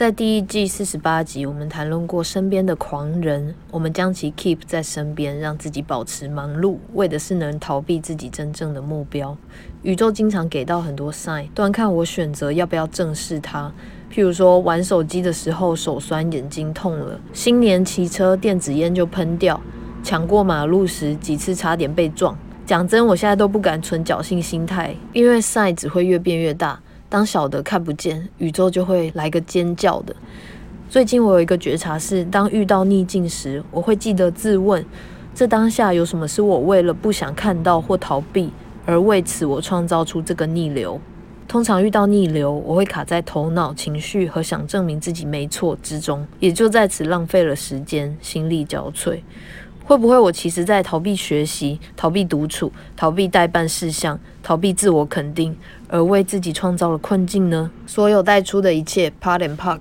在第一季四十八集，我们谈论过身边的狂人，我们将其 keep 在身边，让自己保持忙碌，为的是能逃避自己真正的目标。宇宙经常给到很多 sign，端看我选择要不要正视它。譬如说，玩手机的时候手酸、眼睛痛了；新年骑车电子烟就喷掉；抢过马路时几次差点被撞。讲真，我现在都不敢存侥幸心态，因为 sign 只会越变越大。当小的看不见，宇宙就会来个尖叫的。最近我有一个觉察是，当遇到逆境时，我会记得自问：这当下有什么是我为了不想看到或逃避，而为此我创造出这个逆流？通常遇到逆流，我会卡在头脑、情绪和想证明自己没错之中，也就在此浪费了时间，心力交瘁。会不会我其实在逃避学习、逃避独处、逃避代办事项、逃避自我肯定，而为自己创造了困境呢？所有带出的一切，Part and Park